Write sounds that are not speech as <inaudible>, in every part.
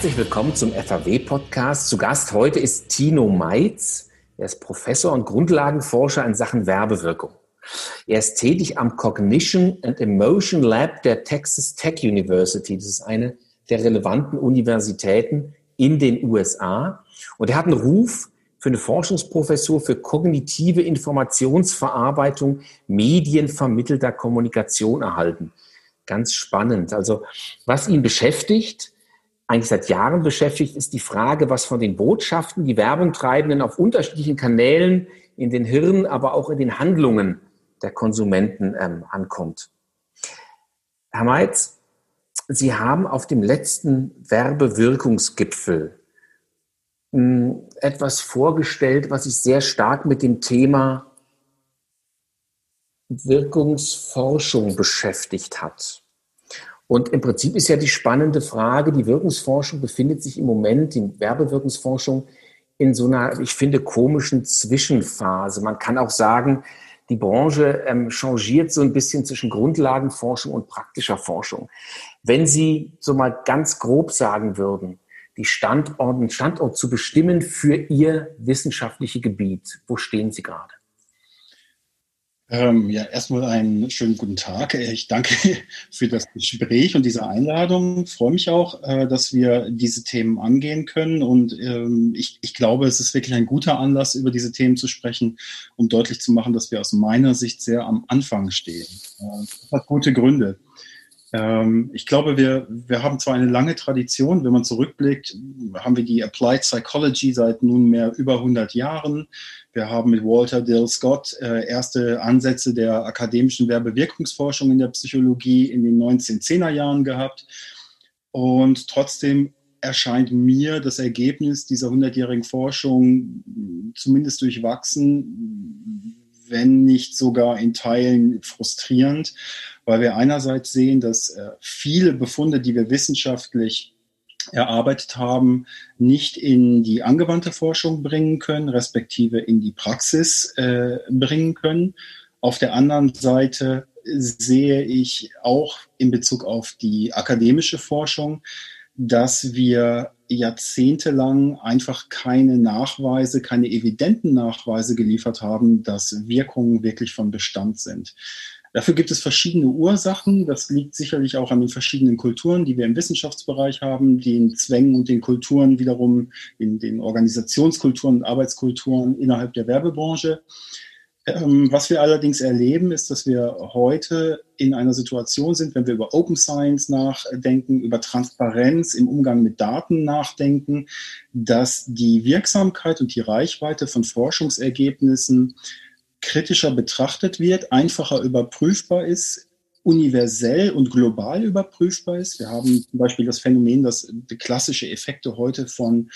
Herzlich willkommen zum FAW-Podcast. Zu Gast heute ist Tino Meitz. Er ist Professor und Grundlagenforscher in Sachen Werbewirkung. Er ist tätig am Cognition and Emotion Lab der Texas Tech University. Das ist eine der relevanten Universitäten in den USA. Und er hat einen Ruf für eine Forschungsprofessur für kognitive Informationsverarbeitung medienvermittelter Kommunikation erhalten. Ganz spannend. Also was ihn beschäftigt, eigentlich seit Jahren beschäftigt, ist die Frage, was von den Botschaften, die Werbung treibenden auf unterschiedlichen Kanälen in den Hirnen, aber auch in den Handlungen der Konsumenten ähm, ankommt. Herr Meitz, Sie haben auf dem letzten Werbewirkungsgipfel hm, etwas vorgestellt, was sich sehr stark mit dem Thema Wirkungsforschung beschäftigt hat. Und im Prinzip ist ja die spannende Frage, die Wirkungsforschung befindet sich im Moment, die Werbewirkungsforschung, in so einer, ich finde, komischen Zwischenphase. Man kann auch sagen, die Branche ähm, changiert so ein bisschen zwischen Grundlagenforschung und praktischer Forschung. Wenn Sie so mal ganz grob sagen würden, die Standort, Standort zu bestimmen für Ihr wissenschaftliche Gebiet, wo stehen Sie gerade? Ähm, ja, erstmal einen schönen guten Tag. Ich danke <laughs> für das Gespräch und diese Einladung. Ich freue mich auch, äh, dass wir diese Themen angehen können. Und ähm, ich, ich glaube, es ist wirklich ein guter Anlass, über diese Themen zu sprechen, um deutlich zu machen, dass wir aus meiner Sicht sehr am Anfang stehen. Äh, das hat gute Gründe. Ähm, ich glaube, wir, wir haben zwar eine lange Tradition, wenn man zurückblickt, haben wir die Applied Psychology seit nunmehr über 100 Jahren. Wir haben mit Walter Dill Scott äh, erste Ansätze der akademischen Werbewirkungsforschung in der Psychologie in den 1910er Jahren gehabt. Und trotzdem erscheint mir das Ergebnis dieser 100-jährigen Forschung zumindest durchwachsen, wenn nicht sogar in Teilen frustrierend, weil wir einerseits sehen, dass äh, viele Befunde, die wir wissenschaftlich erarbeitet haben, nicht in die angewandte Forschung bringen können, respektive in die Praxis äh, bringen können. Auf der anderen Seite sehe ich auch in Bezug auf die akademische Forschung, dass wir jahrzehntelang einfach keine Nachweise, keine evidenten Nachweise geliefert haben, dass Wirkungen wirklich von Bestand sind. Dafür gibt es verschiedene Ursachen. Das liegt sicherlich auch an den verschiedenen Kulturen, die wir im Wissenschaftsbereich haben, den Zwängen und den Kulturen wiederum, in den Organisationskulturen und Arbeitskulturen innerhalb der Werbebranche. Ähm, was wir allerdings erleben, ist, dass wir heute in einer Situation sind, wenn wir über Open Science nachdenken, über Transparenz im Umgang mit Daten nachdenken, dass die Wirksamkeit und die Reichweite von Forschungsergebnissen kritischer betrachtet wird, einfacher überprüfbar ist, universell und global überprüfbar ist. Wir haben zum Beispiel das Phänomen, dass klassische Effekte heute von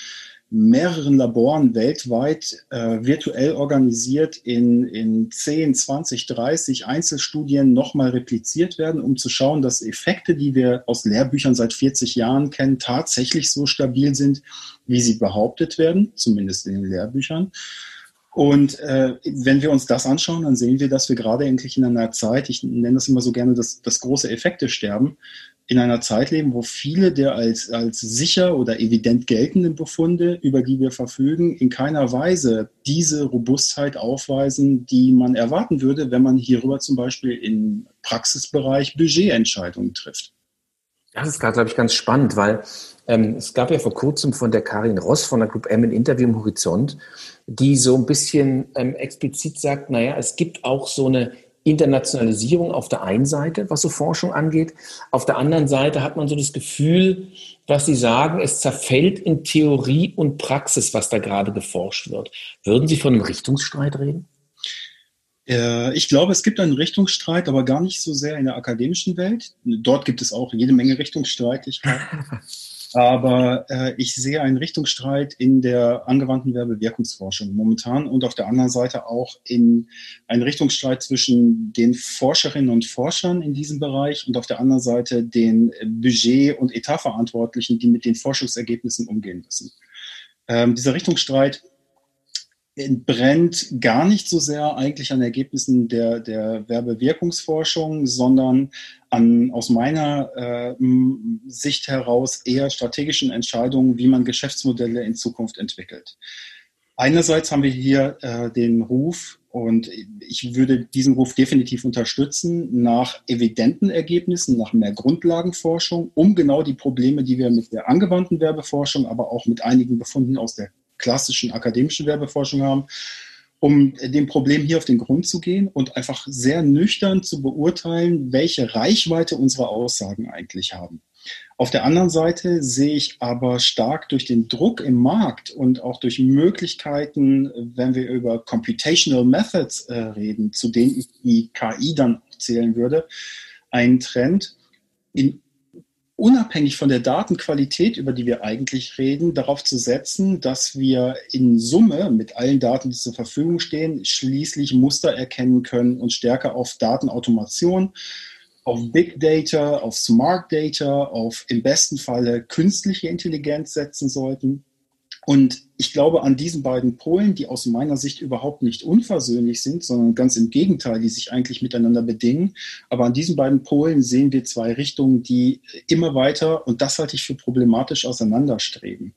mehreren Laboren weltweit äh, virtuell organisiert in, in 10, 20, 30 Einzelstudien nochmal repliziert werden, um zu schauen, dass Effekte, die wir aus Lehrbüchern seit 40 Jahren kennen, tatsächlich so stabil sind, wie sie behauptet werden, zumindest in den Lehrbüchern. Und äh, wenn wir uns das anschauen, dann sehen wir, dass wir gerade endlich in einer Zeit, ich nenne das immer so gerne das, das große Effekte-Sterben, in einer Zeit leben, wo viele der als, als sicher oder evident geltenden Befunde, über die wir verfügen, in keiner Weise diese Robustheit aufweisen, die man erwarten würde, wenn man hierüber zum Beispiel im Praxisbereich Budgetentscheidungen trifft. Das ist gerade, glaube ich, ganz spannend, weil ähm, es gab ja vor kurzem von der Karin Ross von der Group M ein Interview im Horizont, die so ein bisschen ähm, explizit sagt, naja, es gibt auch so eine Internationalisierung auf der einen Seite, was so Forschung angeht. Auf der anderen Seite hat man so das Gefühl, was Sie sagen, es zerfällt in Theorie und Praxis, was da gerade geforscht wird. Würden Sie von einem Richtungsstreit reden? Äh, ich glaube, es gibt einen Richtungsstreit, aber gar nicht so sehr in der akademischen Welt. Dort gibt es auch jede Menge Richtungsstreitigkeiten. <laughs> Aber äh, ich sehe einen Richtungsstreit in der angewandten Werbewirkungsforschung momentan und auf der anderen Seite auch in einen Richtungsstreit zwischen den Forscherinnen und Forschern in diesem Bereich und auf der anderen Seite den Budget- und Etatverantwortlichen, die mit den Forschungsergebnissen umgehen müssen. Ähm, dieser Richtungsstreit entbrennt gar nicht so sehr eigentlich an Ergebnissen der, der Werbewirkungsforschung, sondern an, aus meiner äh, Sicht heraus eher strategischen Entscheidungen, wie man Geschäftsmodelle in Zukunft entwickelt. Einerseits haben wir hier äh, den Ruf, und ich würde diesen Ruf definitiv unterstützen, nach evidenten Ergebnissen, nach mehr Grundlagenforschung, um genau die Probleme, die wir mit der angewandten Werbeforschung, aber auch mit einigen Befunden aus der klassischen akademischen Werbeforschung haben, um dem Problem hier auf den Grund zu gehen und einfach sehr nüchtern zu beurteilen, welche Reichweite unsere Aussagen eigentlich haben. Auf der anderen Seite sehe ich aber stark durch den Druck im Markt und auch durch Möglichkeiten, wenn wir über Computational Methods äh, reden, zu denen ich die KI dann zählen würde, einen Trend in unabhängig von der Datenqualität, über die wir eigentlich reden, darauf zu setzen, dass wir in Summe mit allen Daten, die zur Verfügung stehen, schließlich Muster erkennen können und stärker auf Datenautomation, auf Big Data, auf Smart Data, auf im besten Falle künstliche Intelligenz setzen sollten. Und ich glaube an diesen beiden Polen, die aus meiner Sicht überhaupt nicht unversöhnlich sind, sondern ganz im Gegenteil, die sich eigentlich miteinander bedingen. Aber an diesen beiden Polen sehen wir zwei Richtungen, die immer weiter, und das halte ich für problematisch, auseinanderstreben.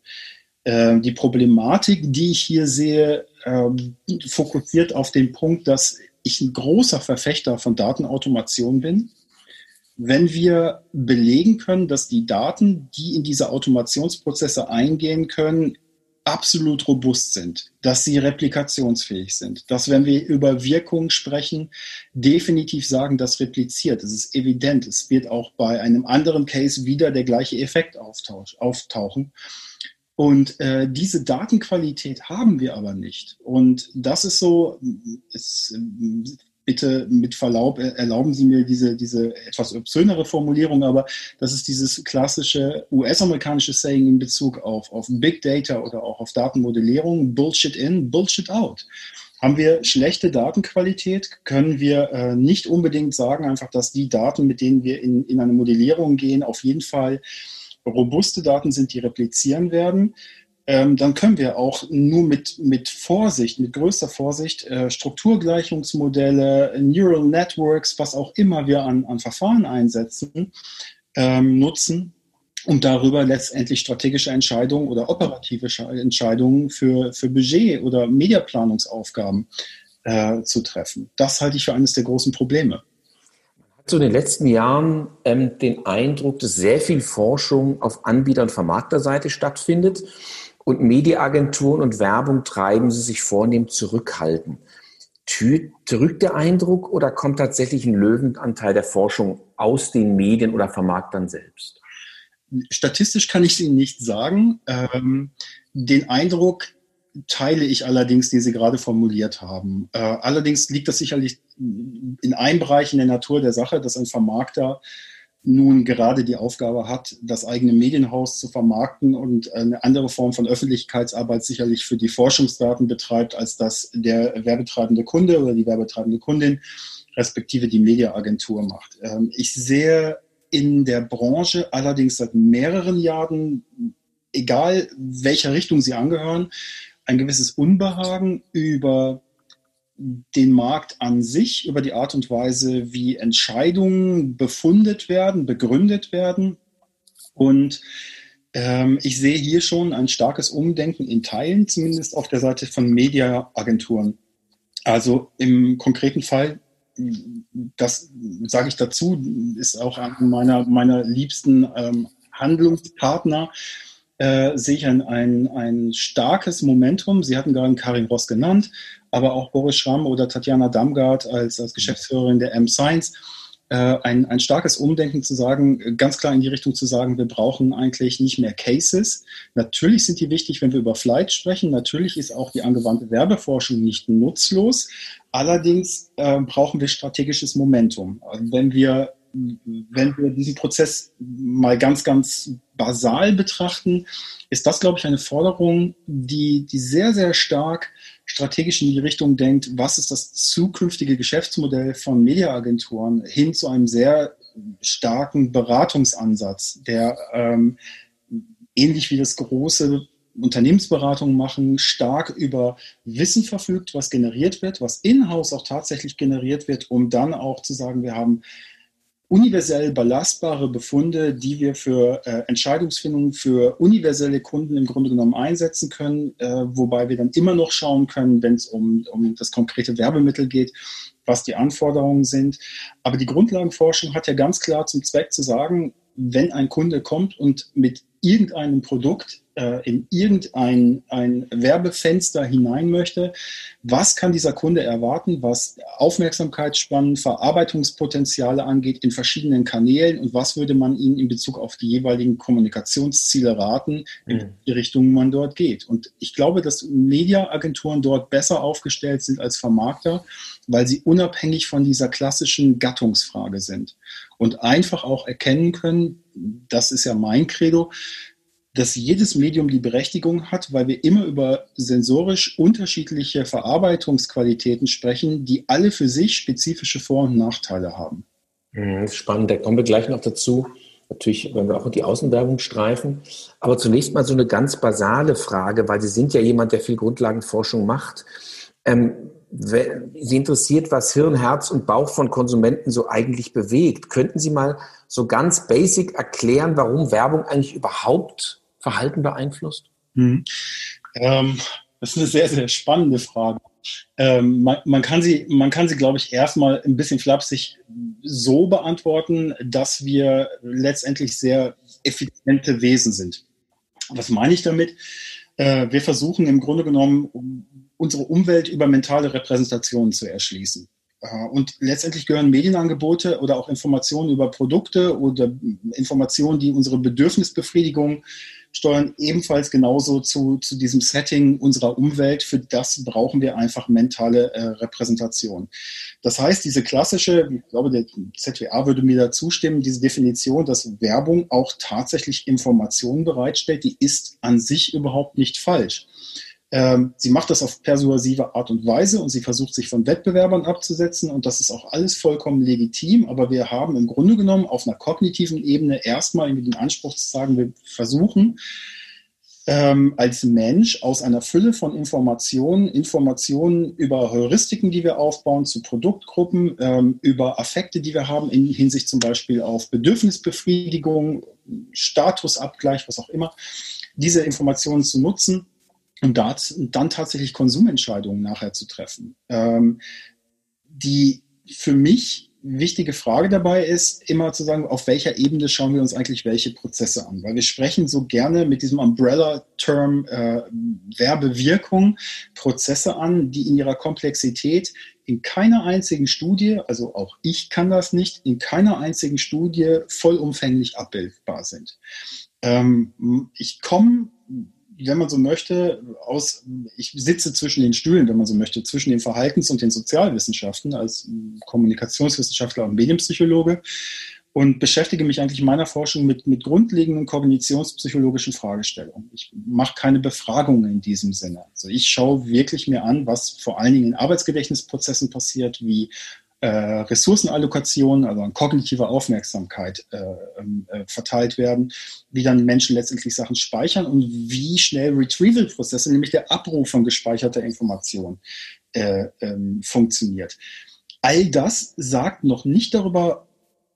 Äh, die Problematik, die ich hier sehe, äh, fokussiert auf den Punkt, dass ich ein großer Verfechter von Datenautomation bin wenn wir belegen können, dass die Daten, die in diese Automationsprozesse eingehen können, absolut robust sind, dass sie replikationsfähig sind, dass wenn wir über Wirkungen sprechen, definitiv sagen, das repliziert. Es ist evident. Es wird auch bei einem anderen Case wieder der gleiche Effekt auftauchen. Und äh, diese Datenqualität haben wir aber nicht. Und das ist so, es bitte mit Verlaub, erlauben Sie mir diese, diese etwas obszönere Formulierung, aber das ist dieses klassische US-amerikanische Saying in Bezug auf, auf Big Data oder auch auf Datenmodellierung, Bullshit in, Bullshit out. Haben wir schlechte Datenqualität, können wir äh, nicht unbedingt sagen, einfach, dass die Daten, mit denen wir in, in eine Modellierung gehen, auf jeden Fall robuste Daten sind, die replizieren werden ähm, dann können wir auch nur mit, mit Vorsicht, mit größter Vorsicht äh, Strukturgleichungsmodelle, Neural Networks, was auch immer wir an, an Verfahren einsetzen, ähm, nutzen, um darüber letztendlich strategische Entscheidungen oder operative Entscheidungen für, für Budget- oder Mediaplanungsaufgaben äh, zu treffen. Das halte ich für eines der großen Probleme so in den letzten Jahren ähm, den Eindruck, dass sehr viel Forschung auf Anbieter- und Vermarkterseite stattfindet und Mediaagenturen und Werbung treiben sie sich vornehm zurückhalten. Drückt der Eindruck oder kommt tatsächlich ein Löwenanteil der Forschung aus den Medien oder Vermarktern selbst? Statistisch kann ich Ihnen nicht sagen. Ähm, den Eindruck teile ich allerdings, den Sie gerade formuliert haben. Äh, allerdings liegt das sicherlich in einem Bereich in der Natur der Sache, dass ein Vermarkter nun gerade die Aufgabe hat, das eigene Medienhaus zu vermarkten und eine andere Form von Öffentlichkeitsarbeit sicherlich für die Forschungsdaten betreibt, als das der werbetreibende Kunde oder die werbetreibende Kundin, respektive die Mediaagentur macht. Ähm, ich sehe in der Branche allerdings seit mehreren Jahren, egal welcher Richtung sie angehören, ein gewisses Unbehagen über den Markt an sich, über die Art und Weise, wie Entscheidungen befundet werden, begründet werden. Und ähm, ich sehe hier schon ein starkes Umdenken in Teilen, zumindest auf der Seite von Mediaagenturen. Also im konkreten Fall, das sage ich dazu, ist auch einer meiner, meiner liebsten ähm, Handlungspartner, äh, sehe ich ein, ein, ein starkes Momentum. Sie hatten gerade Karin Ross genannt aber auch Boris Schramm oder Tatjana Damgard als, als Geschäftsführerin der M-Science, äh, ein, ein starkes Umdenken zu sagen, ganz klar in die Richtung zu sagen, wir brauchen eigentlich nicht mehr Cases. Natürlich sind die wichtig, wenn wir über Flight sprechen. Natürlich ist auch die angewandte Werbeforschung nicht nutzlos. Allerdings äh, brauchen wir strategisches Momentum. Wenn wir wenn wir diesen Prozess mal ganz, ganz basal betrachten, ist das, glaube ich, eine Forderung, die, die sehr, sehr stark strategisch in die Richtung denkt, was ist das zukünftige Geschäftsmodell von Mediaagenturen hin zu einem sehr starken Beratungsansatz, der ähm, ähnlich wie das große Unternehmensberatungen machen, stark über Wissen verfügt, was generiert wird, was in-house auch tatsächlich generiert wird, um dann auch zu sagen, wir haben universell belastbare Befunde, die wir für äh, Entscheidungsfindungen für universelle Kunden im Grunde genommen einsetzen können, äh, wobei wir dann immer noch schauen können, wenn es um, um das konkrete Werbemittel geht, was die Anforderungen sind. Aber die Grundlagenforschung hat ja ganz klar zum Zweck zu sagen, wenn ein Kunde kommt und mit irgendeinem Produkt äh, in irgendein ein Werbefenster hinein möchte, was kann dieser Kunde erwarten, was Aufmerksamkeitsspannen, Verarbeitungspotenziale angeht in verschiedenen Kanälen und was würde man ihnen in Bezug auf die jeweiligen Kommunikationsziele raten, in mhm. die Richtung man dort geht. Und ich glaube, dass Mediaagenturen dort besser aufgestellt sind als Vermarkter, weil sie unabhängig von dieser klassischen Gattungsfrage sind und einfach auch erkennen können, das ist ja mein Credo, dass jedes Medium die Berechtigung hat, weil wir immer über sensorisch unterschiedliche Verarbeitungsqualitäten sprechen, die alle für sich spezifische Vor- und Nachteile haben. Mhm, das ist spannend, da kommen wir gleich noch dazu. Natürlich werden wir auch die Außenwerbung streifen. Aber zunächst mal so eine ganz basale Frage, weil Sie sind ja jemand, der viel Grundlagenforschung macht. Ähm, Sie interessiert, was Hirn, Herz und Bauch von Konsumenten so eigentlich bewegt. Könnten Sie mal so ganz basic erklären, warum Werbung eigentlich überhaupt Verhalten beeinflusst? Mhm. Ähm, das ist eine sehr, sehr spannende Frage. Ähm, man, man, kann sie, man kann sie, glaube ich, erstmal ein bisschen flapsig so beantworten, dass wir letztendlich sehr effiziente Wesen sind. Was meine ich damit? Äh, wir versuchen im Grunde genommen, unsere Umwelt über mentale Repräsentationen zu erschließen. Äh, und letztendlich gehören Medienangebote oder auch Informationen über Produkte oder Informationen, die unsere Bedürfnisbefriedigung steuern, ebenfalls genauso zu, zu diesem Setting unserer Umwelt. Für das brauchen wir einfach mentale äh, Repräsentation. Das heißt, diese klassische, ich glaube, der ZWA würde mir da zustimmen, diese Definition, dass Werbung auch tatsächlich Informationen bereitstellt, die ist an sich überhaupt nicht falsch. Ähm, sie macht das auf persuasive Art und Weise und sie versucht sich von Wettbewerbern abzusetzen und das ist auch alles vollkommen legitim, aber wir haben im Grunde genommen auf einer kognitiven Ebene erstmal den Anspruch zu sagen, wir versuchen ähm, als Mensch aus einer Fülle von Informationen, Informationen über Heuristiken, die wir aufbauen, zu Produktgruppen, ähm, über Affekte, die wir haben in Hinsicht zum Beispiel auf Bedürfnisbefriedigung, Statusabgleich, was auch immer, diese Informationen zu nutzen und dann tatsächlich Konsumentscheidungen nachher zu treffen. Ähm, die für mich wichtige Frage dabei ist, immer zu sagen, auf welcher Ebene schauen wir uns eigentlich welche Prozesse an? Weil wir sprechen so gerne mit diesem Umbrella-Term äh, Werbewirkung Prozesse an, die in ihrer Komplexität in keiner einzigen Studie, also auch ich kann das nicht, in keiner einzigen Studie vollumfänglich abbildbar sind. Ähm, ich komme wenn man so möchte, aus, ich sitze zwischen den Stühlen, wenn man so möchte, zwischen den Verhaltens- und den Sozialwissenschaften als Kommunikationswissenschaftler und Medienpsychologe und beschäftige mich eigentlich in meiner Forschung mit, mit grundlegenden kognitionspsychologischen Fragestellungen. Ich mache keine Befragungen in diesem Sinne. Also ich schaue wirklich mir an, was vor allen Dingen in Arbeitsgedächtnisprozessen passiert, wie äh, Ressourcenallokationen, also an kognitiver Aufmerksamkeit äh, ähm, äh, verteilt werden, wie dann Menschen letztendlich Sachen speichern und wie schnell Retrieval-Prozesse, nämlich der Abruf von gespeicherter Information, äh, ähm, funktioniert. All das sagt noch nicht darüber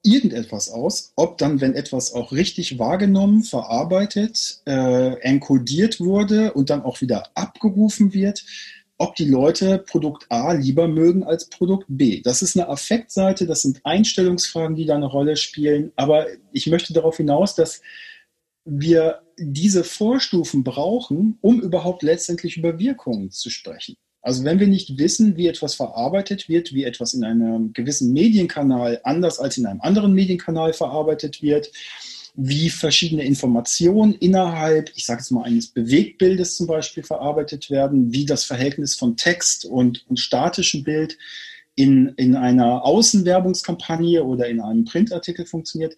irgendetwas aus, ob dann, wenn etwas auch richtig wahrgenommen, verarbeitet, äh, enkodiert wurde und dann auch wieder abgerufen wird, ob die Leute Produkt A lieber mögen als Produkt B. Das ist eine Affektseite, das sind Einstellungsfragen, die da eine Rolle spielen. Aber ich möchte darauf hinaus, dass wir diese Vorstufen brauchen, um überhaupt letztendlich über Wirkungen zu sprechen. Also wenn wir nicht wissen, wie etwas verarbeitet wird, wie etwas in einem gewissen Medienkanal anders als in einem anderen Medienkanal verarbeitet wird, wie verschiedene Informationen innerhalb, ich sage jetzt mal, eines Bewegtbildes zum Beispiel verarbeitet werden, wie das Verhältnis von Text und, und statischem Bild in, in einer Außenwerbungskampagne oder in einem Printartikel funktioniert,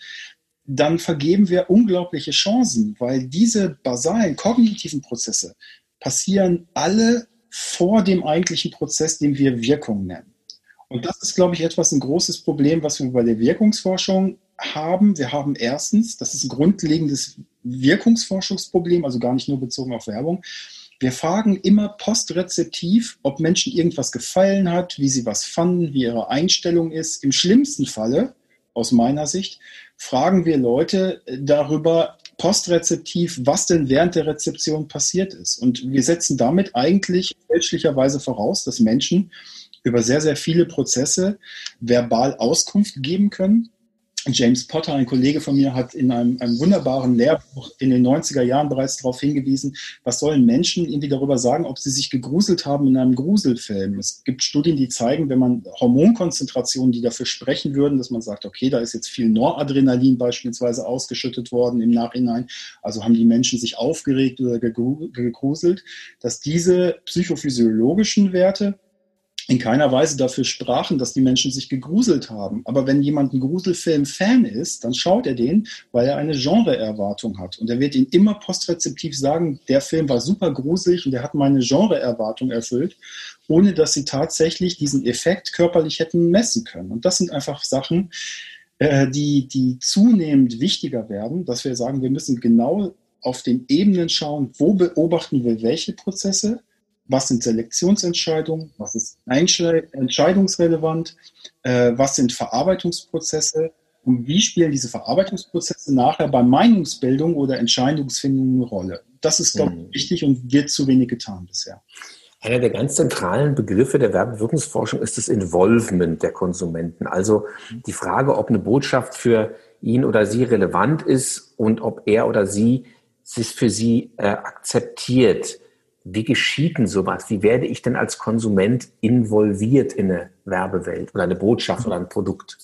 dann vergeben wir unglaubliche Chancen, weil diese basalen kognitiven Prozesse passieren alle vor dem eigentlichen Prozess, den wir Wirkung nennen. Und das ist, glaube ich, etwas ein großes Problem, was wir bei der Wirkungsforschung haben, wir haben erstens, das ist ein grundlegendes Wirkungsforschungsproblem, also gar nicht nur bezogen auf Werbung, wir fragen immer postrezeptiv, ob Menschen irgendwas gefallen hat, wie sie was fanden, wie ihre Einstellung ist. Im schlimmsten Falle, aus meiner Sicht, fragen wir Leute darüber postrezeptiv, was denn während der Rezeption passiert ist. Und wir setzen damit eigentlich fälschlicherweise voraus, dass Menschen über sehr, sehr viele Prozesse verbal Auskunft geben können James Potter, ein Kollege von mir, hat in einem, einem, wunderbaren Lehrbuch in den 90er Jahren bereits darauf hingewiesen, was sollen Menschen irgendwie darüber sagen, ob sie sich gegruselt haben in einem Gruselfilm. Es gibt Studien, die zeigen, wenn man Hormonkonzentrationen, die dafür sprechen würden, dass man sagt, okay, da ist jetzt viel Noradrenalin beispielsweise ausgeschüttet worden im Nachhinein, also haben die Menschen sich aufgeregt oder gegruselt, dass diese psychophysiologischen Werte in keiner Weise dafür sprachen, dass die Menschen sich gegruselt haben. Aber wenn jemand ein Gruselfilm-Fan ist, dann schaut er den, weil er eine Genreerwartung hat. Und er wird ihn immer postrezeptiv sagen, der Film war super gruselig und der hat meine Genreerwartung erfüllt, ohne dass sie tatsächlich diesen Effekt körperlich hätten messen können. Und das sind einfach Sachen, äh, die, die zunehmend wichtiger werden, dass wir sagen, wir müssen genau auf den Ebenen schauen, wo beobachten wir welche Prozesse, was sind Selektionsentscheidungen, was ist entscheidungsrelevant, äh, was sind Verarbeitungsprozesse und wie spielen diese Verarbeitungsprozesse nachher bei Meinungsbildung oder Entscheidungsfindung eine Rolle. Das ist, glaube ich, mhm. wichtig und wird zu wenig getan bisher. Einer der ganz zentralen Begriffe der Werbewirkungsforschung ist das Involvement der Konsumenten. Also die Frage, ob eine Botschaft für ihn oder sie relevant ist und ob er oder sie es für sie äh, akzeptiert. Wie geschieht denn sowas? Wie werde ich denn als Konsument involviert in eine Werbewelt oder eine Botschaft oder ein Produkt?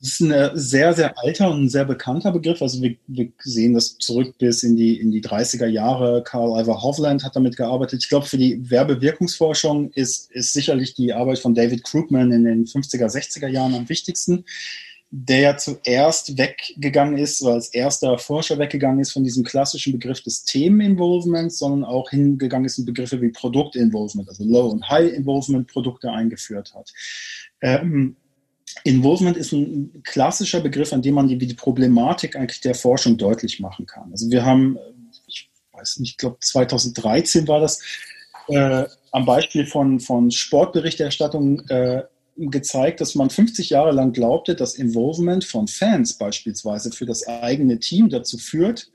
Das ist ein sehr, sehr alter und ein sehr bekannter Begriff. Also wir, wir, sehen das zurück bis in die, in die 30er Jahre. Karl Ivar Hovland hat damit gearbeitet. Ich glaube, für die Werbewirkungsforschung ist, ist sicherlich die Arbeit von David Krugman in den 50er, 60er Jahren am wichtigsten der ja zuerst weggegangen ist, oder als erster Forscher weggegangen ist von diesem klassischen Begriff des Themeninvolvements, sondern auch hingegangen ist in Begriffe wie Produktinvolvement, also Low- und High-Involvement-Produkte eingeführt hat. Ähm, Involvement ist ein klassischer Begriff, an dem man die, die Problematik eigentlich der Forschung deutlich machen kann. Also wir haben, ich weiß nicht, ich glaube 2013 war das, äh, am Beispiel von, von Sportberichterstattung äh, gezeigt, dass man 50 Jahre lang glaubte, dass Involvement von Fans beispielsweise für das eigene Team dazu führt,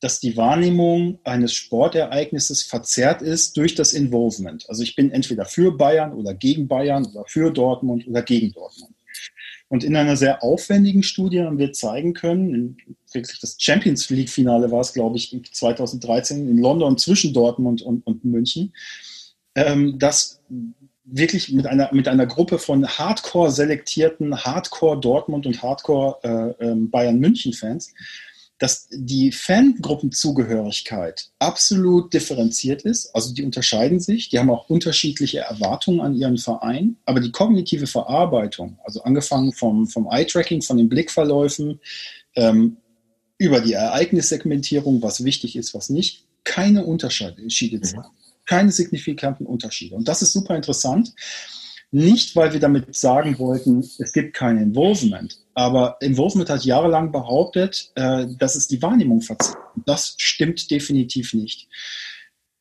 dass die Wahrnehmung eines Sportereignisses verzerrt ist durch das Involvement. Also ich bin entweder für Bayern oder gegen Bayern oder für Dortmund oder gegen Dortmund. Und in einer sehr aufwendigen Studie haben wir zeigen können, wirklich das Champions League-Finale war es, glaube ich, 2013 in London zwischen Dortmund und, und München, ähm, dass wirklich mit einer, mit einer Gruppe von hardcore selektierten Hardcore Dortmund und Hardcore äh, ähm, Bayern München Fans, dass die Fangruppenzugehörigkeit absolut differenziert ist. Also die unterscheiden sich, die haben auch unterschiedliche Erwartungen an ihren Verein, aber die kognitive Verarbeitung, also angefangen vom, vom Eye-Tracking, von den Blickverläufen, ähm, über die Ereignissegmentierung, was wichtig ist, was nicht, keine Unterschiede mhm keine signifikanten Unterschiede. Und das ist super interessant. Nicht, weil wir damit sagen wollten, es gibt kein Involvement, aber Involvement hat jahrelang behauptet, äh, dass es die Wahrnehmung verzerrt. Das stimmt definitiv nicht.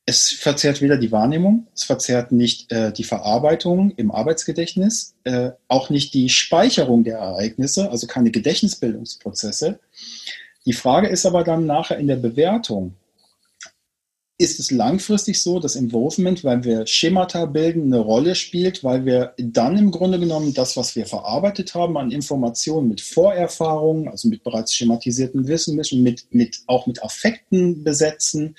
Es verzerrt weder die Wahrnehmung, es verzerrt nicht äh, die Verarbeitung im Arbeitsgedächtnis, äh, auch nicht die Speicherung der Ereignisse, also keine Gedächtnisbildungsprozesse. Die Frage ist aber dann nachher in der Bewertung, ist es langfristig so, dass Involvement, weil wir Schemata bilden, eine Rolle spielt, weil wir dann im Grunde genommen das, was wir verarbeitet haben an Informationen mit Vorerfahrungen, also mit bereits schematisierten Wissen, mit, mit, auch mit Affekten besetzen,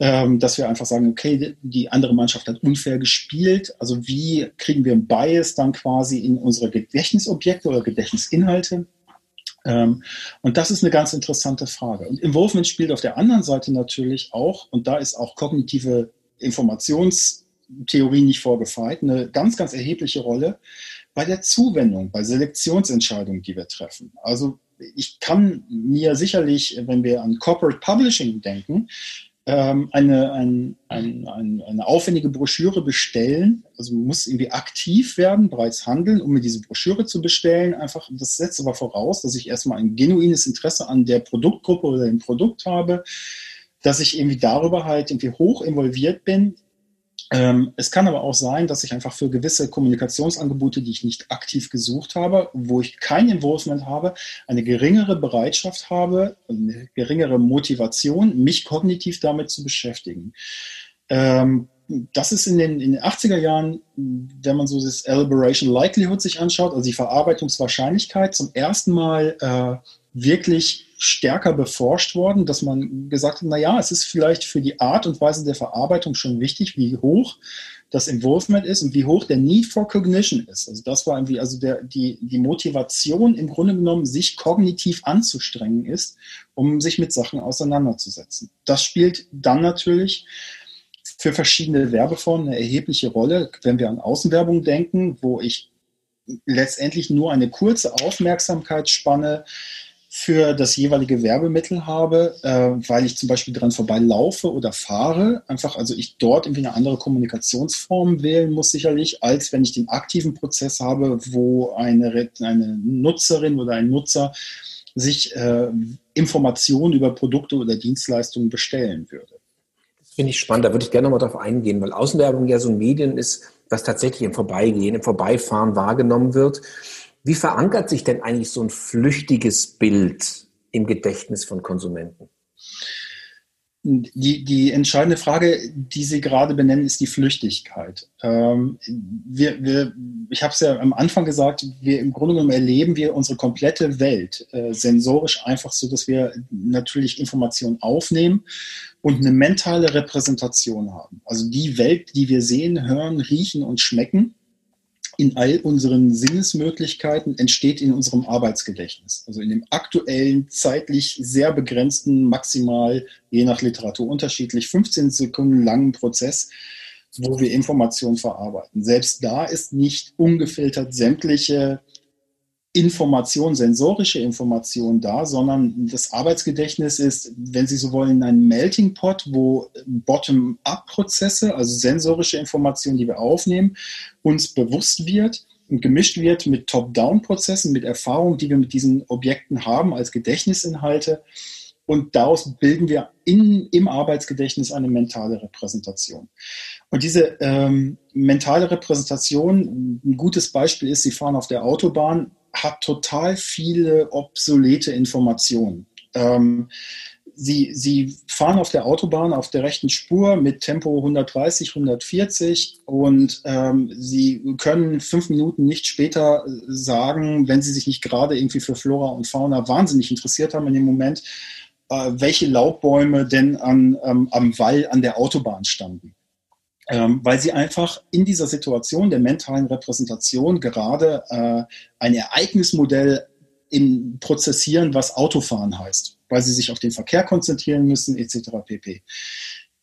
ähm, dass wir einfach sagen, okay, die andere Mannschaft hat unfair gespielt. Also wie kriegen wir ein Bias dann quasi in unsere Gedächtnisobjekte oder Gedächtnisinhalte? Ähm, und das ist eine ganz interessante Frage. Und Involvement spielt auf der anderen Seite natürlich auch, und da ist auch kognitive Informationstheorie nicht vorgefeit, eine ganz, ganz erhebliche Rolle bei der Zuwendung, bei Selektionsentscheidungen, die wir treffen. Also ich kann mir sicherlich, wenn wir an Corporate Publishing denken, ähm, eine, ein, ein, ein, eine aufwendige Broschüre bestellen. Also man muss irgendwie aktiv werden, bereits handeln, um mir diese Broschüre zu bestellen. Einfach, das setzt aber voraus, dass ich erstmal ein genuines Interesse an der Produktgruppe oder dem Produkt habe, dass ich irgendwie darüber halt irgendwie hoch involviert bin, ähm, es kann aber auch sein, dass ich einfach für gewisse Kommunikationsangebote, die ich nicht aktiv gesucht habe, wo ich kein Involvement habe, eine geringere Bereitschaft habe, eine geringere Motivation, mich kognitiv damit zu beschäftigen. Ähm, das ist in den, in den 80er Jahren, wenn man so das Elaboration Likelihood sich anschaut, also die Verarbeitungswahrscheinlichkeit, zum ersten Mal äh, wirklich stärker beforscht worden, dass man gesagt hat, na ja, es ist vielleicht für die Art und Weise der Verarbeitung schon wichtig, wie hoch das Involvement ist und wie hoch der Need for Cognition ist. Also das war irgendwie, also der, die, die Motivation im Grunde genommen, sich kognitiv anzustrengen ist, um sich mit Sachen auseinanderzusetzen. Das spielt dann natürlich für verschiedene Werbeformen eine erhebliche Rolle, wenn wir an Außenwerbung denken, wo ich letztendlich nur eine kurze Aufmerksamkeitsspanne für das jeweilige Werbemittel habe, äh, weil ich zum Beispiel dran vorbeilaufe oder fahre. Einfach, also ich dort irgendwie eine andere Kommunikationsform wählen muss sicherlich, als wenn ich den aktiven Prozess habe, wo eine, eine Nutzerin oder ein Nutzer sich äh, Informationen über Produkte oder Dienstleistungen bestellen würde. Das finde ich spannend, da würde ich gerne nochmal drauf eingehen, weil Außenwerbung ja so ein Medien ist, was tatsächlich im Vorbeigehen, im Vorbeifahren wahrgenommen wird. Wie verankert sich denn eigentlich so ein flüchtiges Bild im Gedächtnis von Konsumenten? Die, die entscheidende Frage, die Sie gerade benennen, ist die Flüchtigkeit. Ähm, wir, wir, ich habe es ja am Anfang gesagt, wir im Grunde genommen erleben wir unsere komplette Welt äh, sensorisch einfach so, dass wir natürlich Informationen aufnehmen und eine mentale Repräsentation haben. Also die Welt, die wir sehen, hören, riechen und schmecken, in all unseren Sinnesmöglichkeiten entsteht in unserem Arbeitsgedächtnis. Also in dem aktuellen, zeitlich sehr begrenzten, maximal, je nach Literatur unterschiedlich, 15 Sekunden langen Prozess, wo wir Informationen verarbeiten. Selbst da ist nicht ungefiltert sämtliche Information, sensorische Information da, sondern das Arbeitsgedächtnis ist, wenn Sie so wollen, ein Melting Pot, wo Bottom-up-Prozesse, also sensorische Informationen, die wir aufnehmen, uns bewusst wird und gemischt wird mit Top-down-Prozessen, mit Erfahrungen, die wir mit diesen Objekten haben als Gedächtnisinhalte. Und daraus bilden wir in, im Arbeitsgedächtnis eine mentale Repräsentation. Und diese ähm, mentale Repräsentation, ein gutes Beispiel ist, Sie fahren auf der Autobahn, hat total viele obsolete Informationen. Ähm, sie, sie fahren auf der Autobahn auf der rechten Spur mit Tempo 130, 140 und ähm, sie können fünf Minuten nicht später sagen, wenn sie sich nicht gerade irgendwie für Flora und Fauna wahnsinnig interessiert haben in dem Moment, äh, welche Laubbäume denn an, ähm, am Wall an der Autobahn standen ähm, weil sie einfach in dieser Situation der mentalen Repräsentation gerade äh, ein Ereignismodell im Prozessieren, was Autofahren heißt, weil sie sich auf den Verkehr konzentrieren müssen, etc. pp.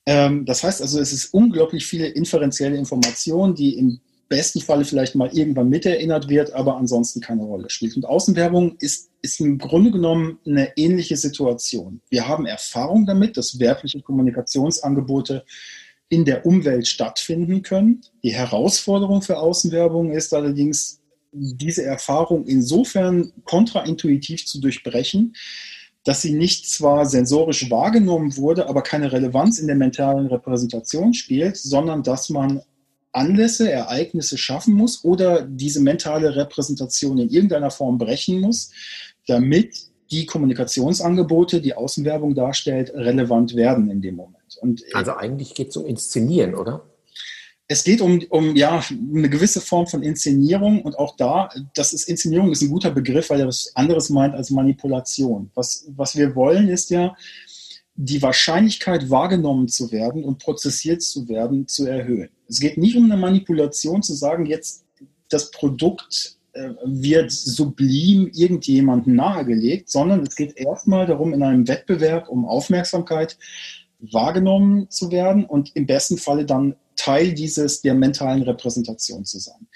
Ähm, das heißt also, es ist unglaublich viele inferenzielle Informationen, die im besten Falle vielleicht mal irgendwann miterinnert wird, aber ansonsten keine Rolle spielt. Und Außenwerbung ist, ist im Grunde genommen eine ähnliche Situation. Wir haben Erfahrung damit, dass werbliche Kommunikationsangebote in der Umwelt stattfinden können. Die Herausforderung für Außenwerbung ist allerdings, diese Erfahrung insofern kontraintuitiv zu durchbrechen, dass sie nicht zwar sensorisch wahrgenommen wurde, aber keine Relevanz in der mentalen Repräsentation spielt, sondern dass man Anlässe, Ereignisse schaffen muss oder diese mentale Repräsentation in irgendeiner Form brechen muss, damit die Kommunikationsangebote, die Außenwerbung darstellt, relevant werden in dem Moment. Und äh, also eigentlich geht es um Inszenieren, oder? Es geht um, um ja, eine gewisse Form von Inszenierung und auch da, das ist Inszenierung ist ein guter Begriff, weil er was anderes meint als Manipulation. Was, was wir wollen, ist ja, die Wahrscheinlichkeit wahrgenommen zu werden und prozessiert zu werden, zu erhöhen. Es geht nicht um eine Manipulation zu sagen, jetzt das Produkt äh, wird sublim irgendjemandem nahegelegt, sondern es geht erstmal darum, in einem Wettbewerb um Aufmerksamkeit wahrgenommen zu werden und im besten Falle dann Teil dieses der mentalen Repräsentation zu sein.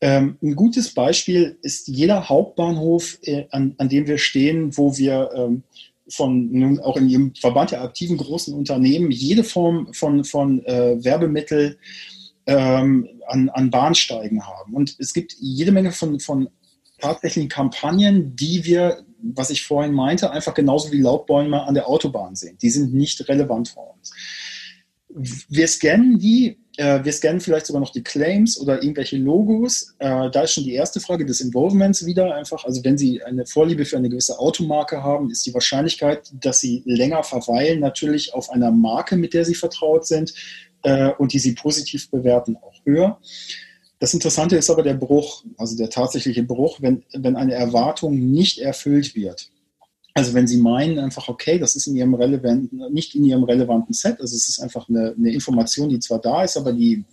Ähm, ein gutes Beispiel ist jeder Hauptbahnhof, äh, an, an, dem wir stehen, wo wir ähm, von nun auch in ihrem Verband der aktiven großen Unternehmen jede Form von, von äh, Werbemittel ähm, an, an Bahnsteigen haben. Und es gibt jede Menge von, von tatsächlichen Kampagnen, die wir, was ich vorhin meinte, einfach genauso wie Laubbäume an der Autobahn sehen. Die sind nicht relevant für uns. Wir scannen die, äh, wir scannen vielleicht sogar noch die Claims oder irgendwelche Logos. Äh, da ist schon die erste Frage des Involvements wieder einfach. Also wenn Sie eine Vorliebe für eine gewisse Automarke haben, ist die Wahrscheinlichkeit, dass Sie länger verweilen, natürlich auf einer Marke, mit der Sie vertraut sind äh, und die Sie positiv bewerten, auch höher. Das Interessante ist aber der Bruch, also der tatsächliche Bruch, wenn, wenn eine Erwartung nicht erfüllt wird. Also wenn Sie meinen einfach, okay, das ist in Ihrem relevanten, nicht in Ihrem relevanten Set, also es ist einfach eine, eine Information, die zwar da ist, aber die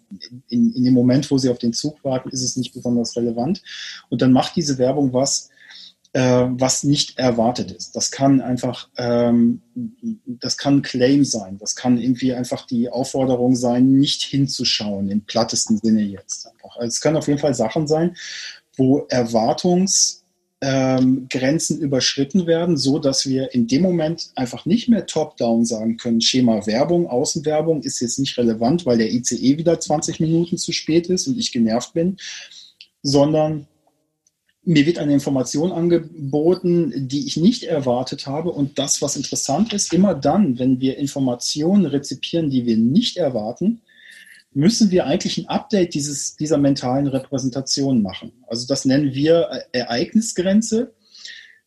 in, in dem Moment, wo Sie auf den Zug warten, ist es nicht besonders relevant. Und dann macht diese Werbung was, was nicht erwartet ist. Das kann einfach, ähm, das kann Claim sein. Das kann irgendwie einfach die Aufforderung sein, nicht hinzuschauen, im plattesten Sinne jetzt. Einfach. Also es können auf jeden Fall Sachen sein, wo Erwartungsgrenzen ähm, überschritten werden, so dass wir in dem Moment einfach nicht mehr top-down sagen können, Schema Werbung, Außenwerbung ist jetzt nicht relevant, weil der ICE wieder 20 Minuten zu spät ist und ich genervt bin, sondern mir wird eine Information angeboten, die ich nicht erwartet habe. Und das, was interessant ist, immer dann, wenn wir Informationen rezipieren, die wir nicht erwarten, müssen wir eigentlich ein Update dieses, dieser mentalen Repräsentation machen. Also das nennen wir Ereignisgrenze,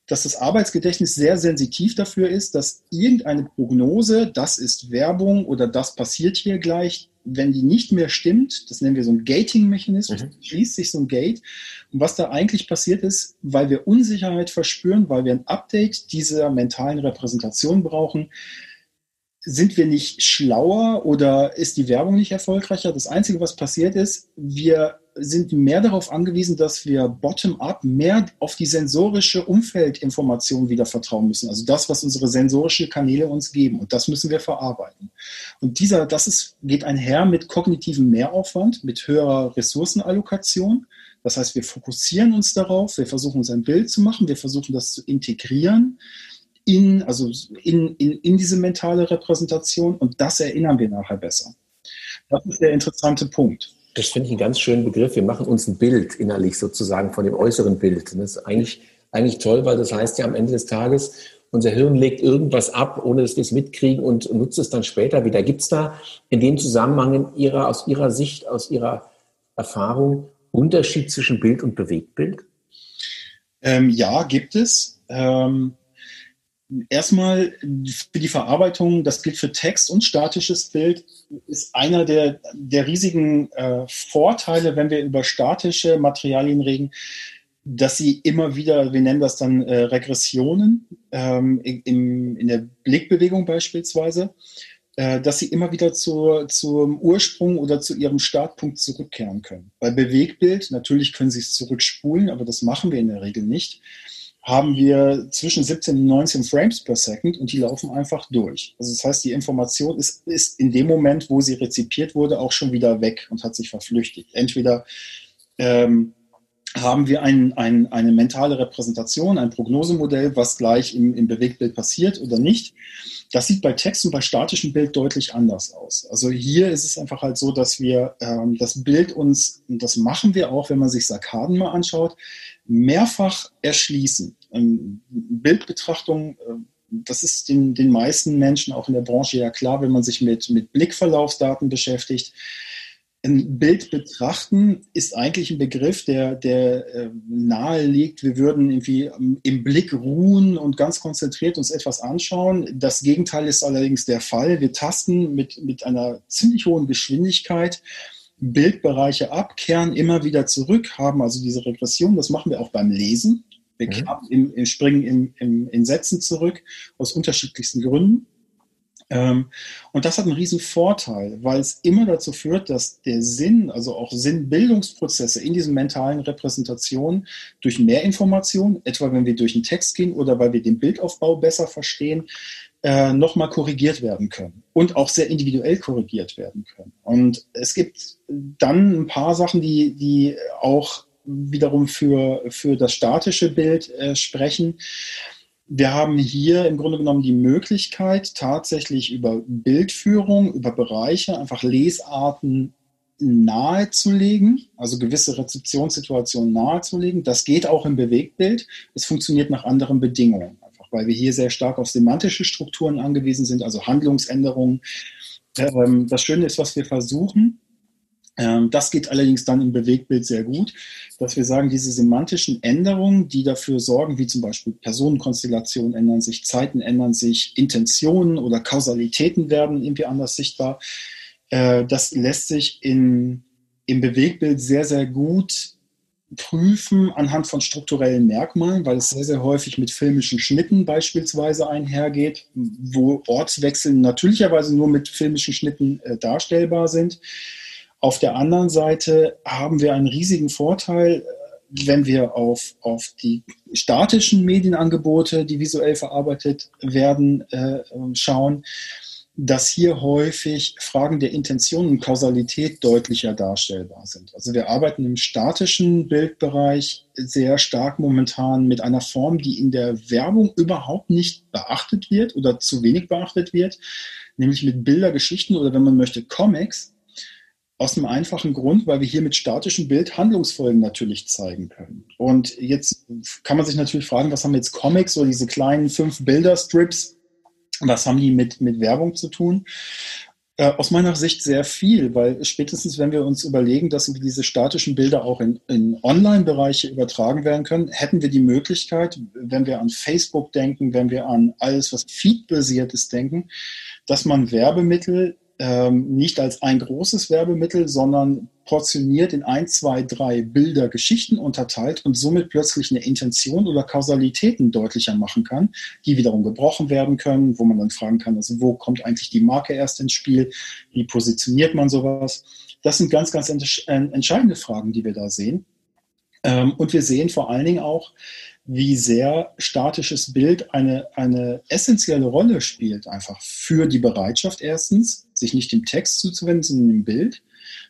dass das Arbeitsgedächtnis sehr sensitiv dafür ist, dass irgendeine Prognose, das ist Werbung oder das passiert hier gleich, wenn die nicht mehr stimmt, das nennen wir so ein Gating-Mechanismus, mhm. schließt sich so ein Gate. Und was da eigentlich passiert ist, weil wir Unsicherheit verspüren, weil wir ein Update dieser mentalen Repräsentation brauchen, sind wir nicht schlauer oder ist die Werbung nicht erfolgreicher? Das Einzige, was passiert ist, wir sind mehr darauf angewiesen, dass wir bottom-up mehr auf die sensorische Umfeldinformation wieder vertrauen müssen. Also das, was unsere sensorischen Kanäle uns geben. Und das müssen wir verarbeiten. Und dieser, das ist, geht einher mit kognitivem Mehraufwand, mit höherer Ressourcenallokation. Das heißt, wir fokussieren uns darauf, wir versuchen uns ein Bild zu machen, wir versuchen das zu integrieren in, also in, in, in diese mentale Repräsentation und das erinnern wir nachher besser. Das ist der interessante Punkt. Das finde ich einen ganz schönen Begriff. Wir machen uns ein Bild innerlich sozusagen von dem äußeren Bild. Das ist eigentlich, eigentlich toll, weil das heißt ja am Ende des Tages, unser Hirn legt irgendwas ab, ohne dass wir es mitkriegen und nutzt es dann später wieder. Gibt es da in dem Zusammenhang in ihrer, aus Ihrer Sicht, aus Ihrer Erfahrung Unterschied zwischen Bild und Bewegtbild? Ähm, ja, gibt es. Ähm, erstmal für die Verarbeitung, das gilt für Text und statisches Bild, ist einer der, der riesigen äh, Vorteile, wenn wir über statische Materialien reden, dass sie immer wieder, wir nennen das dann äh, Regressionen ähm, in, in der Blickbewegung beispielsweise, äh, dass sie immer wieder zu, zum Ursprung oder zu ihrem Startpunkt zurückkehren können. Bei Bewegtbild, natürlich können sie es zurückspulen, aber das machen wir in der Regel nicht haben wir zwischen 17 und 19 Frames per Second und die laufen einfach durch. Also das heißt, die Information ist, ist in dem Moment, wo sie rezipiert wurde, auch schon wieder weg und hat sich verflüchtigt. Entweder ähm, haben wir ein, ein, eine mentale Repräsentation, ein Prognosemodell, was gleich im, im Bewegtbild passiert oder nicht. Das sieht bei Text und bei statischem Bild deutlich anders aus. Also hier ist es einfach halt so, dass wir ähm, das Bild uns, und das machen wir auch, wenn man sich Sarkaden mal anschaut, mehrfach erschließen. Ähm, Bildbetrachtung, äh, das ist den, den meisten Menschen auch in der Branche ja klar, wenn man sich mit, mit Blickverlaufsdaten beschäftigt. Ein Bild betrachten ist eigentlich ein Begriff, der, der äh, nahe liegt. Wir würden irgendwie im Blick ruhen und ganz konzentriert uns etwas anschauen. Das Gegenteil ist allerdings der Fall. Wir tasten mit, mit einer ziemlich hohen Geschwindigkeit Bildbereiche ab, kehren immer wieder zurück, haben also diese Regression. Das machen wir auch beim Lesen. Wir mhm. im, springen im, im, in Sätzen zurück aus unterschiedlichsten Gründen. Ähm, und das hat einen riesen Vorteil, weil es immer dazu führt, dass der Sinn, also auch Sinnbildungsprozesse in diesen mentalen Repräsentationen durch mehr Informationen, etwa wenn wir durch den Text gehen oder weil wir den Bildaufbau besser verstehen, äh, nochmal korrigiert werden können und auch sehr individuell korrigiert werden können. Und es gibt dann ein paar Sachen, die, die auch wiederum für, für das statische Bild äh, sprechen. wir haben hier im Grunde genommen die Möglichkeit, tatsächlich über Bildführung, über Bereiche einfach Lesarten nahezulegen, also gewisse Rezeptionssituationen nahezulegen. Das geht auch im Bewegtbild. Es funktioniert nach anderen Bedingungen, weil wir hier sehr stark auf semantische Strukturen angewiesen sind, also Handlungsänderungen. Ähm, das Schöne ist, was wir versuchen, ähm, das geht allerdings dann im Bewegtbild sehr gut, dass wir sagen, diese semantischen Änderungen, die dafür sorgen, wie zum Beispiel Personenkonstellationen ändern sich, Zeiten ändern sich, Intentionen oder Kausalitäten werden irgendwie anders sichtbar, äh, das lässt sich in, im Bewegtbild sehr, sehr gut prüfen anhand von strukturellen Merkmalen, weil es sehr, sehr häufig mit filmischen Schnitten beispielsweise einhergeht, wo Ortswechsel natürlicherweise nur mit filmischen Schnitten äh, darstellbar sind. Auf der anderen Seite haben wir einen riesigen Vorteil, wenn wir auf, auf die statischen Medienangebote, die visuell verarbeitet werden, äh, schauen, dass hier häufig Fragen der Intention und Kausalität deutlicher darstellbar sind. Also wir arbeiten im statischen Bildbereich sehr stark momentan mit einer Form, die in der Werbung überhaupt nicht beachtet wird oder zu wenig beachtet wird, nämlich mit Bildergeschichten oder wenn man möchte Comics, aus einem einfachen Grund, weil wir hier mit statischem Bild Handlungsfolgen natürlich zeigen können. Und jetzt kann man sich natürlich fragen, was haben jetzt Comics oder diese kleinen fünf Bilder-Strips, was haben die mit, mit Werbung zu tun? Äh, aus meiner Sicht sehr viel, weil spätestens, wenn wir uns überlegen, dass diese statischen Bilder auch in, in Online-Bereiche übertragen werden können, hätten wir die Möglichkeit, wenn wir an Facebook denken, wenn wir an alles, was Feed-basiertes denken, dass man Werbemittel ähm, nicht als ein großes Werbemittel, sondern portioniert in ein, zwei, drei Bilder Geschichten unterteilt und somit plötzlich eine Intention oder Kausalitäten deutlicher machen kann, die wiederum gebrochen werden können, wo man dann fragen kann, also wo kommt eigentlich die Marke erst ins Spiel, wie positioniert man sowas. Das sind ganz, ganz entscheidende Fragen, die wir da sehen. Ähm, und wir sehen vor allen Dingen auch, wie sehr statisches Bild eine, eine essentielle Rolle spielt, einfach für die Bereitschaft erstens, sich nicht dem Text zuzuwenden, sondern dem Bild.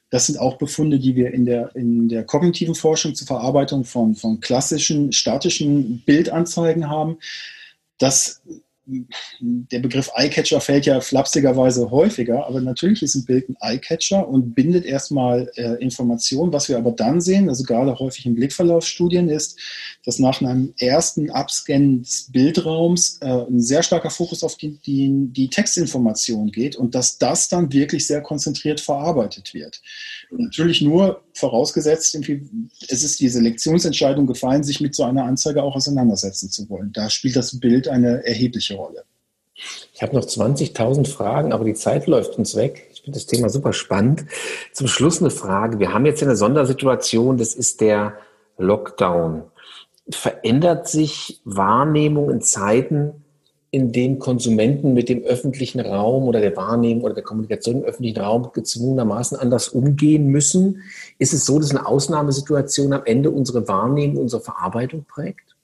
Das sind auch Befunde, die wir in der, in der kognitiven Forschung zur Verarbeitung von, von klassischen statischen Bildanzeigen haben. Das der Begriff Eyecatcher fällt ja flapsigerweise häufiger, aber natürlich ist ein Bild ein Eyecatcher und bindet erstmal äh, Informationen. Was wir aber dann sehen, also gerade häufig in Blickverlaufsstudien, ist, dass nach einem ersten Abscannen des Bildraums äh, ein sehr starker Fokus auf die, die, die Textinformation geht und dass das dann wirklich sehr konzentriert verarbeitet wird. Natürlich nur vorausgesetzt, es ist die Selektionsentscheidung gefallen, sich mit so einer Anzeige auch auseinandersetzen zu wollen. Da spielt das Bild eine erhebliche Rolle. Ich habe noch 20.000 Fragen, aber die Zeit läuft uns weg. Ich finde das Thema super spannend. Zum Schluss eine Frage. Wir haben jetzt eine Sondersituation, das ist der Lockdown. Verändert sich Wahrnehmung in Zeiten, in denen Konsumenten mit dem öffentlichen Raum oder der Wahrnehmung oder der Kommunikation im öffentlichen Raum gezwungenermaßen anders umgehen müssen? Ist es so, dass eine Ausnahmesituation am Ende unsere Wahrnehmung, unsere Verarbeitung prägt?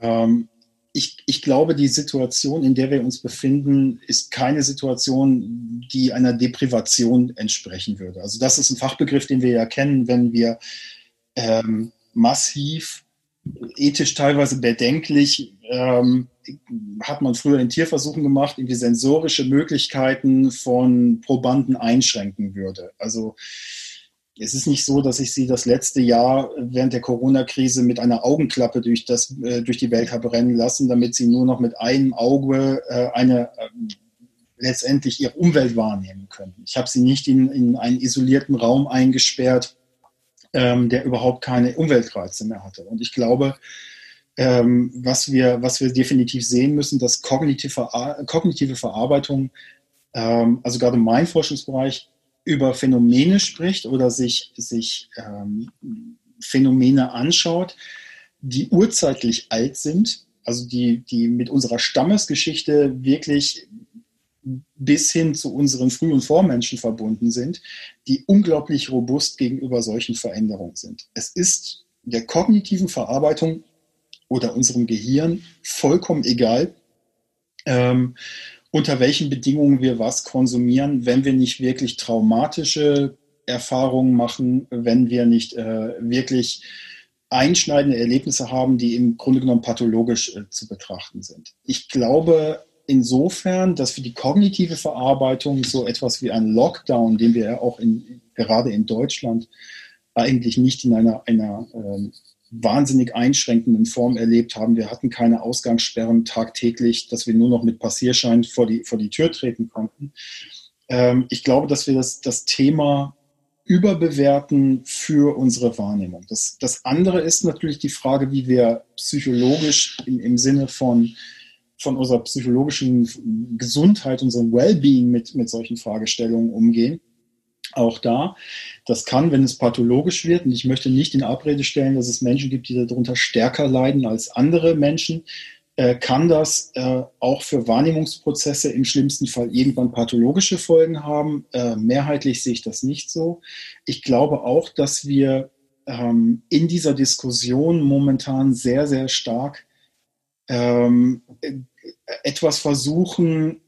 Ähm, ich, ich glaube, die Situation, in der wir uns befinden, ist keine Situation, die einer Deprivation entsprechen würde. Also das ist ein Fachbegriff, den wir ja kennen, wenn wir ähm, massiv ethisch teilweise bedenklich ähm, hat man früher in Tierversuchen gemacht, irgendwie sensorische Möglichkeiten von Probanden einschränken würde. Also es ist nicht so, dass ich sie das letzte Jahr während der Corona-Krise mit einer Augenklappe durch, das, äh, durch die Welt habe rennen lassen, damit sie nur noch mit einem Auge äh, eine äh, letztendlich ihre Umwelt wahrnehmen können. Ich habe sie nicht in, in einen isolierten Raum eingesperrt, ähm, der überhaupt keine Umweltreize mehr hatte. Und ich glaube, ähm, was, wir, was wir definitiv sehen müssen, dass kognitive, kognitive Verarbeitung, ähm, also gerade mein Forschungsbereich, über Phänomene spricht oder sich, sich ähm, Phänomene anschaut, die urzeitlich alt sind, also die, die mit unserer Stammesgeschichte wirklich bis hin zu unseren Früh- und Vormenschen verbunden sind, die unglaublich robust gegenüber solchen Veränderungen sind. Es ist der kognitiven Verarbeitung oder unserem Gehirn vollkommen egal, ähm, unter welchen Bedingungen wir was konsumieren, wenn wir nicht wirklich traumatische Erfahrungen machen, wenn wir nicht äh, wirklich einschneidende Erlebnisse haben, die im Grunde genommen pathologisch äh, zu betrachten sind. Ich glaube insofern, dass für die kognitive Verarbeitung so etwas wie ein Lockdown, den wir ja auch in, gerade in Deutschland eigentlich nicht in einer, einer ähm, wahnsinnig einschränkenden Form erlebt haben. Wir hatten keine Ausgangssperren tagtäglich, dass wir nur noch mit Passierschein vor die, vor die Tür treten konnten. Ähm, ich glaube, dass wir das, das Thema überbewerten für unsere Wahrnehmung. Das, das andere ist natürlich die Frage, wie wir psychologisch im, im Sinne von, von unserer psychologischen Gesundheit, unserem Wellbeing mit, mit solchen Fragestellungen umgehen. Auch da, das kann, wenn es pathologisch wird, und ich möchte nicht in Abrede stellen, dass es Menschen gibt, die darunter stärker leiden als andere Menschen, äh, kann das äh, auch für Wahrnehmungsprozesse im schlimmsten Fall irgendwann pathologische Folgen haben. Äh, mehrheitlich sehe ich das nicht so. Ich glaube auch, dass wir ähm, in dieser Diskussion momentan sehr, sehr stark ähm, äh, etwas versuchen,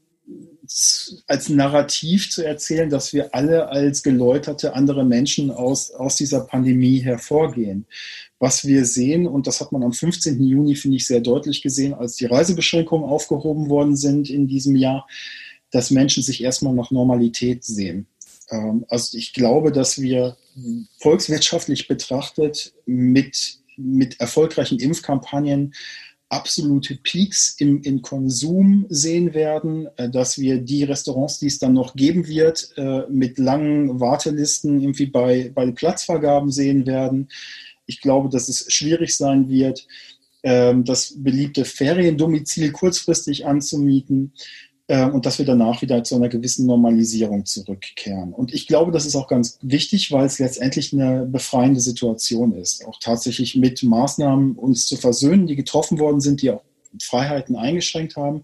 als Narrativ zu erzählen, dass wir alle als geläuterte andere Menschen aus, aus dieser Pandemie hervorgehen. Was wir sehen, und das hat man am 15. Juni, finde ich, sehr deutlich gesehen, als die Reisebeschränkungen aufgehoben worden sind in diesem Jahr, dass Menschen sich erstmal nach Normalität sehen. Ähm, also ich glaube, dass wir volkswirtschaftlich betrachtet mit, mit erfolgreichen Impfkampagnen absolute Peaks im, im Konsum sehen werden, äh, dass wir die Restaurants, die es dann noch geben wird, äh, mit langen Wartelisten irgendwie bei, bei Platzvergaben sehen werden. Ich glaube, dass es schwierig sein wird, ähm, das beliebte Feriendomizil kurzfristig anzumieten äh, und dass wir danach wieder zu einer gewissen Normalisierung zurückkehren. Und ich glaube, das ist auch ganz wichtig, weil es letztendlich eine befreiende Situation ist, auch tatsächlich mit Maßnahmen uns zu versöhnen, die getroffen worden sind, die auch Freiheiten eingeschränkt haben.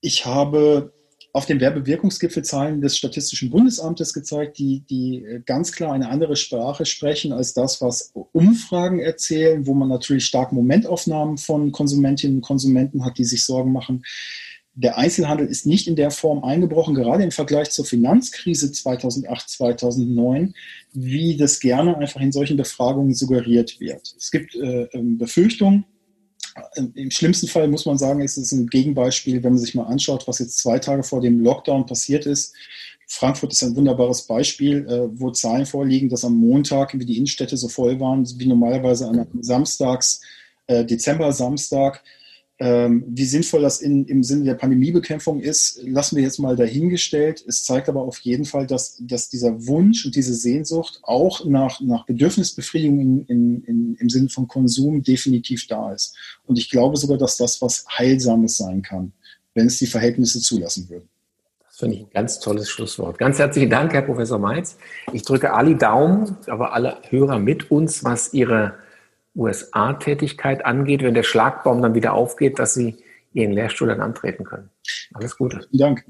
Ich habe auf den Werbewirkungsgipfel Zahlen des Statistischen Bundesamtes gezeigt, die, die ganz klar eine andere Sprache sprechen als das, was Umfragen erzählen, wo man natürlich stark Momentaufnahmen von Konsumentinnen und Konsumenten hat, die sich Sorgen machen der Einzelhandel ist nicht in der Form eingebrochen, gerade im Vergleich zur Finanzkrise 2008, 2009, wie das gerne einfach in solchen Befragungen suggeriert wird. Es gibt äh, ähm, Befürchtungen. Ähm, Im schlimmsten Fall muss man sagen, ist es ein Gegenbeispiel, wenn man sich mal anschaut, was jetzt zwei Tage vor dem Lockdown passiert ist. Frankfurt ist ein wunderbares Beispiel, äh, wo Zahlen vorliegen, dass am Montag wie die Innenstädte so voll waren, wie normalerweise einem Samstags, äh, Dezember-Samstag ähm, wie sinnvoll das in, im Sinne der Pandemiebekämpfung ist, lassen wir jetzt mal dahingestellt. Es zeigt aber auf jeden Fall, dass, dass dieser Wunsch und diese Sehnsucht auch nach, nach Bedürfnisbefriedigung in, in, in, im Sinne von Konsum definitiv da ist. Und ich glaube sogar, dass das was Heilsames sein kann, wenn es die Verhältnisse zulassen würden. Das finde ich ein ganz tolles Schlusswort. Ganz herzlichen Dank, Herr Professor Meitz. Ich drücke Ali Daumen, aber alle Hörer mit uns, was Ihre USA-Tätigkeit angeht, wenn der Schlagbaum dann wieder aufgeht, dass Sie Ihren Lehrstuhl dann antreten können. Alles Gute. Vielen Dank.